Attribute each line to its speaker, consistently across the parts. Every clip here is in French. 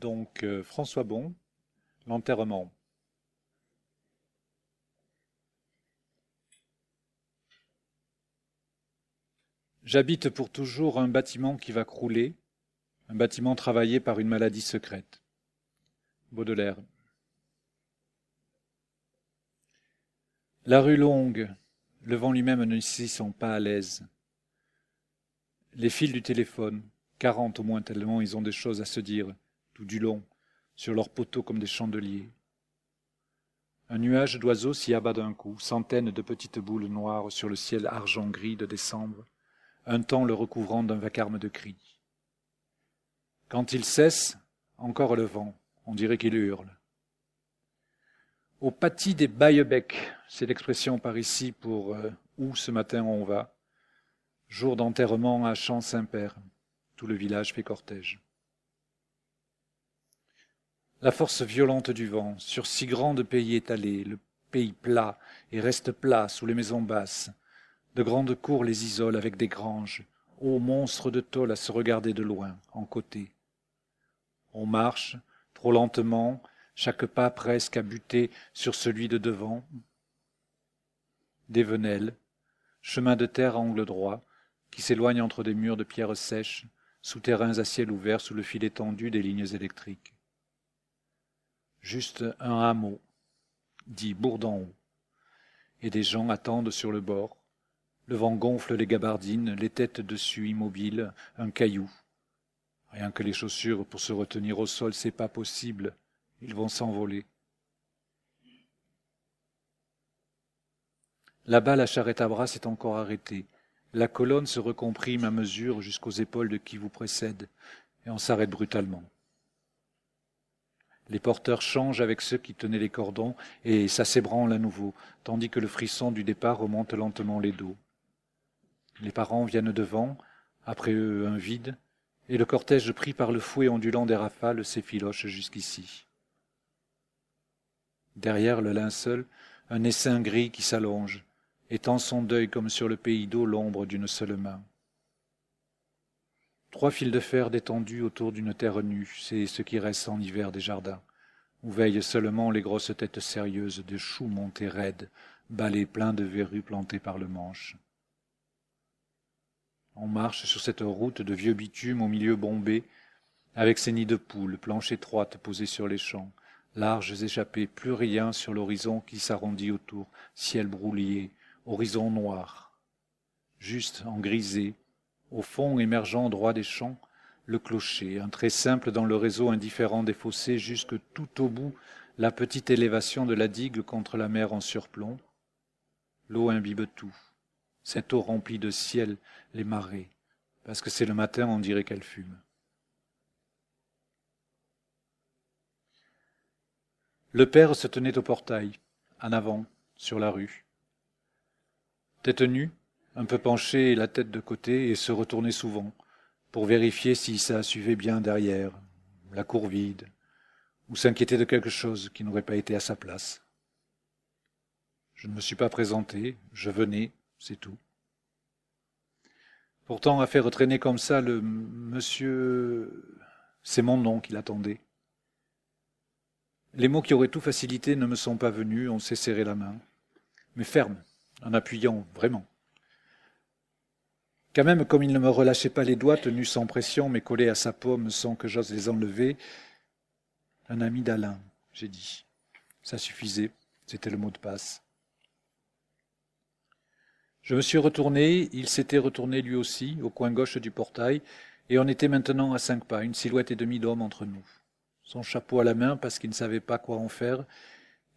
Speaker 1: Donc euh, François Bon, l'enterrement. J'habite pour toujours un bâtiment qui va crouler, un bâtiment travaillé par une maladie secrète. Baudelaire. La rue longue, le vent lui-même ne s'y sent pas à l'aise. Les fils du téléphone, quarante au moins tellement ils ont des choses à se dire, du long, sur leurs poteaux comme des chandeliers. Un nuage d'oiseaux s'y abat d'un coup, centaines de petites boules noires sur le ciel argent-gris de décembre, un temps le recouvrant d'un vacarme de cris. Quand il cesse, encore le vent, on dirait qu'il hurle. Au pâtis des Baillebecs, c'est l'expression par ici pour euh, où ce matin on va. Jour d'enterrement à Champ-Saint-Père. Tout le village fait cortège. La force violente du vent, sur si grand de pays étalés, le pays plat et reste plat sous les maisons basses, de grandes cours les isolent avec des granges, ô monstres de tôle à se regarder de loin, en côté. On marche, trop lentement, chaque pas presque à buter sur celui de devant. Des venelles, chemin de terre à angle droit, qui s'éloigne entre des murs de pierres sèches, souterrains à ciel ouvert sous le fil étendu des lignes électriques. Juste un hameau, dit Bourdon haut, et des gens attendent sur le bord. Le vent gonfle les gabardines, les têtes dessus immobiles, un caillou. Rien que les chaussures pour se retenir au sol, c'est pas possible. Ils vont s'envoler. Là-bas, la charrette à bras s'est encore arrêtée. La colonne se recomprime à mesure jusqu'aux épaules de qui vous précède, et on s'arrête brutalement. Les porteurs changent avec ceux qui tenaient les cordons, et ça s'ébranle à nouveau, tandis que le frisson du départ remonte lentement les dos. Les parents viennent devant, après eux un vide, et le cortège pris par le fouet ondulant des rafales s'effiloche jusqu'ici. Derrière le linceul, un essaim gris qui s'allonge, étend son deuil comme sur le pays d'eau l'ombre d'une seule main. Trois fils de fer détendus autour d'une terre nue, c'est ce qui reste en hiver des jardins, où veillent seulement les grosses têtes sérieuses de choux montés raides, balais pleins de verrues plantées par le manche. On marche sur cette route de vieux bitume au milieu bombé, avec ses nids de poules, planches étroites posées sur les champs, larges échappées, plus rien sur l'horizon qui s'arrondit autour, ciel brouillé, horizon noir. Juste en grisé, au fond émergeant droit des champs, le clocher, un trait simple dans le réseau indifférent des fossés, jusque tout au bout la petite élévation de la digue contre la mer en surplomb. L'eau imbibe tout. Cette eau remplie de ciel les marées, parce que c'est le matin, on dirait qu'elle fume. Le père se tenait au portail, en avant, sur la rue. Tête un peu penché la tête de côté, et se retournait souvent, pour vérifier si ça suivait bien derrière, la cour vide, ou s'inquiéter de quelque chose qui n'aurait pas été à sa place. Je ne me suis pas présenté, je venais, c'est tout. Pourtant, à faire traîner comme ça le monsieur, c'est mon nom qu'il attendait. Les mots qui auraient tout facilité ne me sont pas venus, on s'est serré la main, mais ferme, en appuyant vraiment. Quand même, comme il ne me relâchait pas les doigts, tenus sans pression, mais collés à sa paume sans que j'ose les enlever, un ami d'Alain, j'ai dit. Ça suffisait, c'était le mot de passe. Je me suis retourné, il s'était retourné lui aussi, au coin gauche du portail, et on était maintenant à cinq pas, une silhouette et demie d'homme entre nous son chapeau à la main parce qu'il ne savait pas quoi en faire,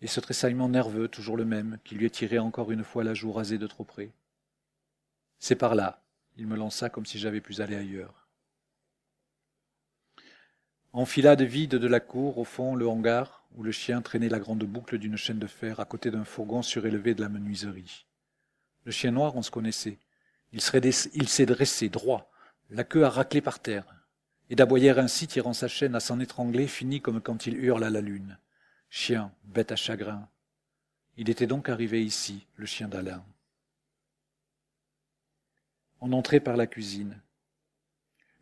Speaker 1: et ce tressaillement nerveux, toujours le même, qui lui tiré encore une fois la joue rasée de trop près. C'est par là. Il me lança comme si j'avais pu aller ailleurs. Enfilade vide de la cour, au fond, le hangar, où le chien traînait la grande boucle d'une chaîne de fer à côté d'un fourgon surélevé de la menuiserie. Le chien noir, on se connaissait. Il s'est dressé droit, la queue a raclé par terre et d'aboyer ainsi, tirant sa chaîne à s'en étrangler, finit comme quand il hurle à la lune. Chien, bête à chagrin. Il était donc arrivé ici, le chien d'Alain. On entrait par la cuisine.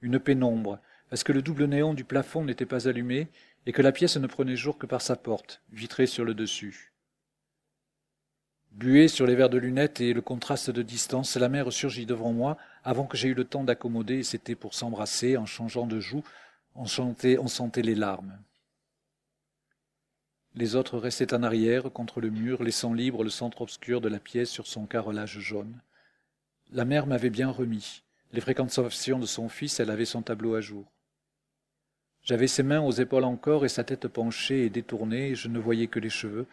Speaker 1: Une pénombre, parce que le double néon du plafond n'était pas allumé et que la pièce ne prenait jour que par sa porte, vitrée sur le dessus. Buée sur les verres de lunettes et le contraste de distance, la mère surgit devant moi avant que j'aie eu le temps d'accommoder et c'était pour s'embrasser en changeant de joue, on, on sentait les larmes. Les autres restaient en arrière, contre le mur, laissant libre le centre obscur de la pièce sur son carrelage jaune. La mère m'avait bien remis. Les fréquentations de son fils, elle avait son tableau à jour. J'avais ses mains aux épaules encore et sa tête penchée et détournée, et je ne voyais que les cheveux.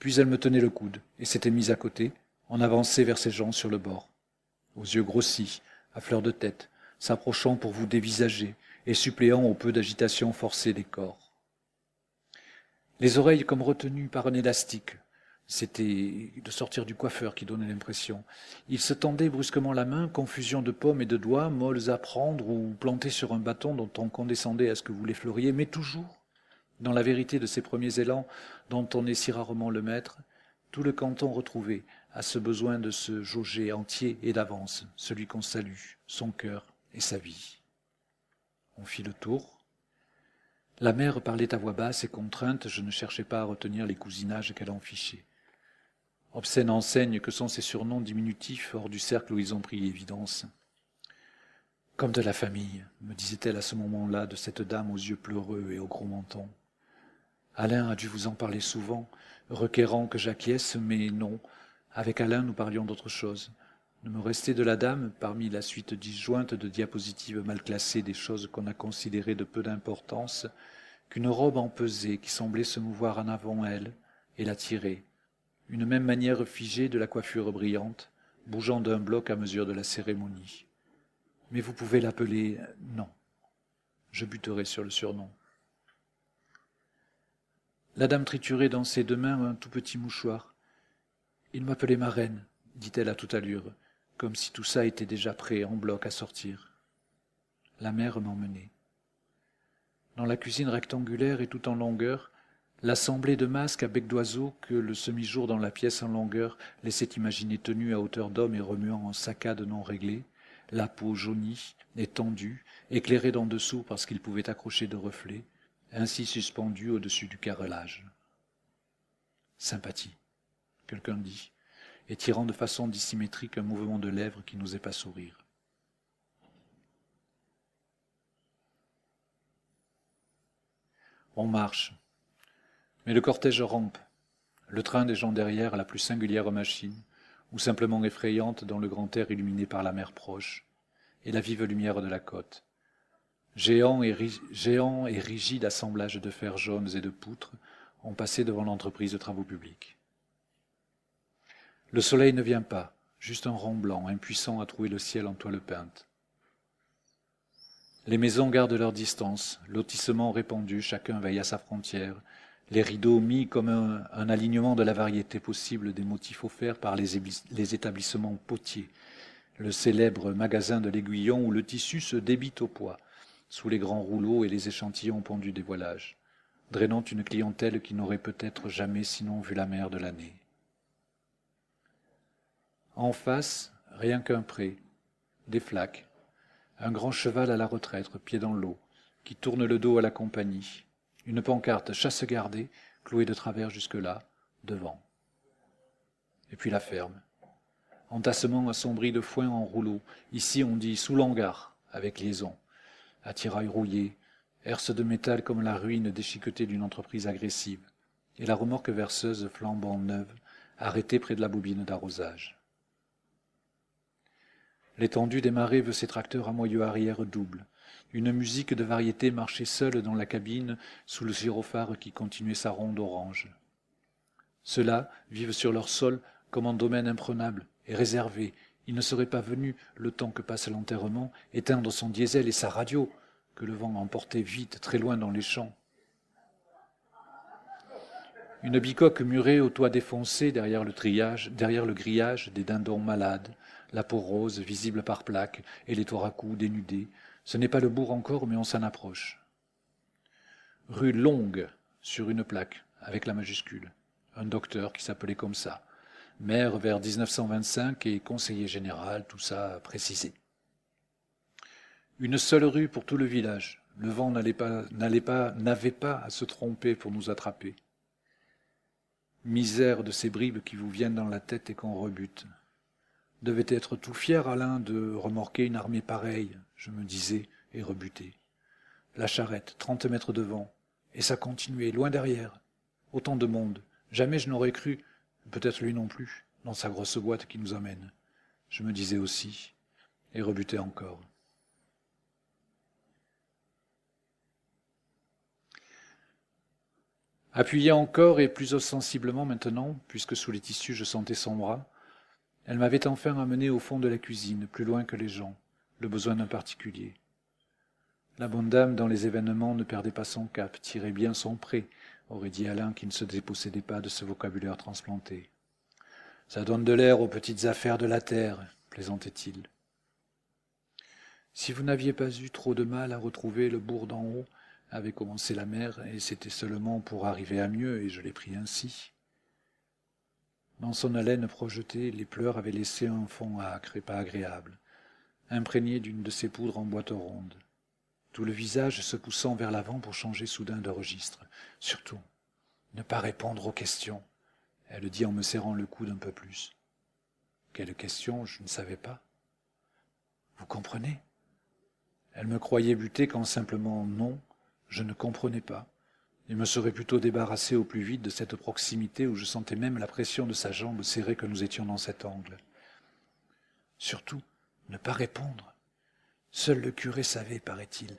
Speaker 1: Puis elle me tenait le coude et s'était mise à côté, en avançait vers ses gens sur le bord, aux yeux grossis, à fleur de tête, s'approchant pour vous dévisager et suppléant au peu d'agitation forcée des corps. Les oreilles comme retenues par un élastique, c'était de sortir du coiffeur qui donnait l'impression. Il se tendait brusquement la main, confusion de pommes et de doigts, molles à prendre ou plantées sur un bâton dont on condescendait à ce que vous l'effleuriez, mais toujours, dans la vérité de ces premiers élans dont on est si rarement le maître, tout le canton retrouvé a ce besoin de se jauger entier et d'avance, celui qu'on salue, son cœur et sa vie. On fit le tour. La mère parlait à voix basse et contrainte, je ne cherchais pas à retenir les cousinages qu'elle en fichait. Obscène enseigne que sont ces surnoms diminutifs hors du cercle où ils ont pris évidence. Comme de la famille, me disait-elle à ce moment-là de cette dame aux yeux pleureux et au gros menton. Alain a dû vous en parler souvent, requérant que j'acquiesce, mais non. Avec Alain, nous parlions d'autre chose. Ne me restait de la dame, parmi la suite disjointe de diapositives mal classées des choses qu'on a considérées de peu d'importance, qu'une robe empesée qui semblait se mouvoir en avant elle et la tirer, une même manière figée de la coiffure brillante, bougeant d'un bloc à mesure de la cérémonie. Mais vous pouvez l'appeler non. Je buterai sur le surnom. La dame triturait dans ses deux mains un tout petit mouchoir. Il m'appelait ma reine, dit-elle à toute allure, comme si tout ça était déjà prêt en bloc à sortir. La mère m'emmenait. Dans la cuisine rectangulaire et tout en longueur, L'assemblée de masques à bec d'oiseau que le semi-jour dans la pièce en longueur laissait imaginer tenus à hauteur d'homme et remuant en saccades non réglées, la peau jaunie et tendue, éclairée d'en dessous parce qu'il pouvait accrocher de reflets, ainsi suspendue au-dessus du carrelage. Sympathie, quelqu'un dit, et tirant de façon dissymétrique un mouvement de lèvres qui n'osait pas sourire. On marche, mais le cortège rampe, le train des gens derrière la plus singulière machine, ou simplement effrayante dans le grand air illuminé par la mer proche, et la vive lumière de la côte. Géant et, géant et rigide assemblage de fers jaunes et de poutres ont passé devant l'entreprise de travaux publics. Le soleil ne vient pas, juste un rond blanc, impuissant à trouver le ciel en toile peinte. Les maisons gardent leur distance, lotissement répandu, chacun veille à sa frontière, les rideaux mis comme un, alignement de la variété possible des motifs offerts par les, les établissements potiers, le célèbre magasin de l'aiguillon où le tissu se débite au poids, sous les grands rouleaux et les échantillons pendus des voilages, drainant une clientèle qui n'aurait peut-être jamais sinon vu la mer de l'année. En face, rien qu'un pré, des flaques, un grand cheval à la retraite, pied dans l'eau, qui tourne le dos à la compagnie, une pancarte chasse gardée, clouée de travers jusque-là, devant. Et puis la ferme. Entassement assombri de foin en rouleau. Ici on dit sous l'hangar, avec liaison. Attirail rouillé, herse de métal comme la ruine déchiquetée d'une entreprise agressive. Et la remorque verseuse flambant neuve, arrêtée près de la bobine d'arrosage. L'étendue des marées veut ses tracteurs à moyeu arrière double, une musique de variété marchait seule dans la cabine sous le gyrophare qui continuait sa ronde orange. Ceux-là vivent sur leur sol comme en domaine imprenable et réservé. Il ne serait pas venu, le temps que passe l'enterrement, éteindre son diesel et sa radio, que le vent emportait vite très loin dans les champs. Une bicoque murée au toit défoncé derrière le triage, derrière le grillage des dindons malades, la peau rose visible par plaques et les coups dénudés, ce n'est pas le bourg encore, mais on s'en approche. Rue Longue, sur une plaque, avec la majuscule. Un docteur qui s'appelait comme ça. Maire vers 1925 et conseiller général, tout ça précisé. Une seule rue pour tout le village. Le vent n'allait pas, n'allait pas, n'avait pas à se tromper pour nous attraper. Misère de ces bribes qui vous viennent dans la tête et qu'on rebute. Devait être tout fier, Alain, de remorquer une armée pareille, je me disais, et rebuté. La charrette, trente mètres devant, et ça continuait, loin derrière. Autant de monde. Jamais je n'aurais cru, peut-être lui non plus, dans sa grosse boîte qui nous amène. Je me disais aussi, et rebutais encore. Appuyée encore et plus ostensiblement maintenant, puisque sous les tissus je sentais son bras, elle m'avait enfin amené au fond de la cuisine, plus loin que les gens, le besoin d'un particulier. La bonne dame, dans les événements, ne perdait pas son cap, tirait bien son prêt, aurait dit Alain qui ne se dépossédait pas de ce vocabulaire transplanté. Ça donne de l'air aux petites affaires de la terre, plaisantait-il. Si vous n'aviez pas eu trop de mal à retrouver le bourg d'en haut, avait commencé la mère, et c'était seulement pour arriver à mieux, et je l'ai pris ainsi. Dans son haleine projetée, les pleurs avaient laissé un fond âcre et pas agréable, imprégné d'une de ces poudres en boîte ronde, tout le visage se poussant vers l'avant pour changer soudain de registre. Surtout, ne pas répondre aux questions, elle dit en me serrant le coude un peu plus. Quelle question, je ne savais pas. Vous comprenez? Elle me croyait buter quand simplement non, je ne comprenais pas, et me serais plutôt débarrassé au plus vite de cette proximité où je sentais même la pression de sa jambe serrée que nous étions dans cet angle. Surtout, ne pas répondre. Seul le curé savait, paraît-il.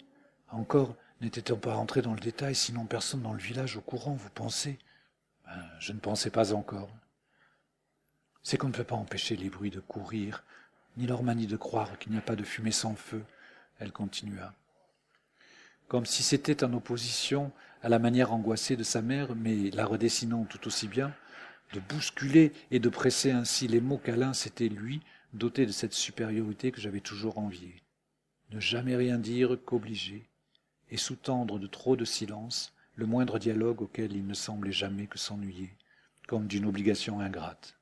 Speaker 1: Encore n'était-on pas rentré dans le détail, sinon personne dans le village au courant, vous pensez? Ben, Je ne pensais pas encore. C'est qu'on ne peut pas empêcher les bruits de courir, ni leur manie de croire qu'il n'y a pas de fumée sans feu, elle continua comme si c'était en opposition à la manière angoissée de sa mère, mais la redessinant tout aussi bien, de bousculer et de presser ainsi les mots qu'Alain s'était, lui, doté de cette supériorité que j'avais toujours enviée. Ne jamais rien dire qu'obliger, et sous-tendre de trop de silence le moindre dialogue auquel il ne semblait jamais que s'ennuyer, comme d'une obligation ingrate.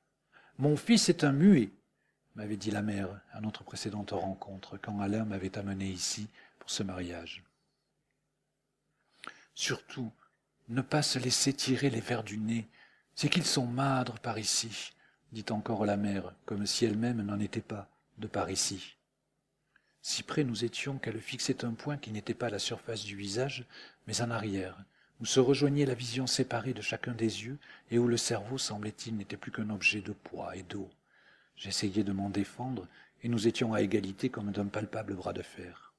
Speaker 1: Mon fils est un muet, m'avait dit la mère à notre précédente rencontre, quand Alain m'avait amené ici pour ce mariage. Surtout, ne pas se laisser tirer les vers du nez. C'est qu'ils sont madres par ici, dit encore la mère, comme si elle-même n'en était pas de par ici. Si près nous étions qu'elle fixait un point qui n'était pas la surface du visage, mais en arrière, où se rejoignait la vision séparée de chacun des yeux et où le cerveau, semblait-il, n'était plus qu'un objet de poids et d'eau. J'essayais de m'en défendre, et nous étions à égalité comme d'un palpable bras de fer.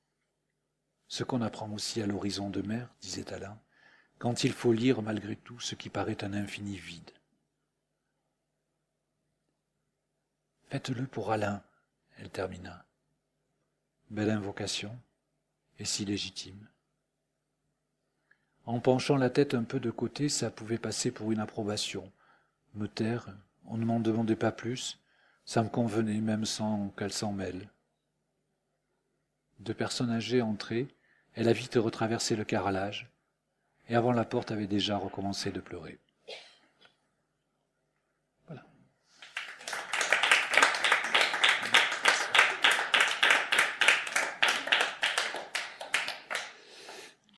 Speaker 1: Ce qu'on apprend aussi à l'horizon de mer, disait Alain, quand il faut lire malgré tout ce qui paraît un infini vide. Faites-le pour Alain, elle termina. Belle invocation, et si légitime. En penchant la tête un peu de côté, ça pouvait passer pour une approbation. Me taire, on ne m'en demandait pas plus, ça me convenait même sans qu'elle s'en mêle. Deux personnes âgées entraient, elle a vite retraversé le carrelage, et avant la porte avait déjà recommencé de pleurer.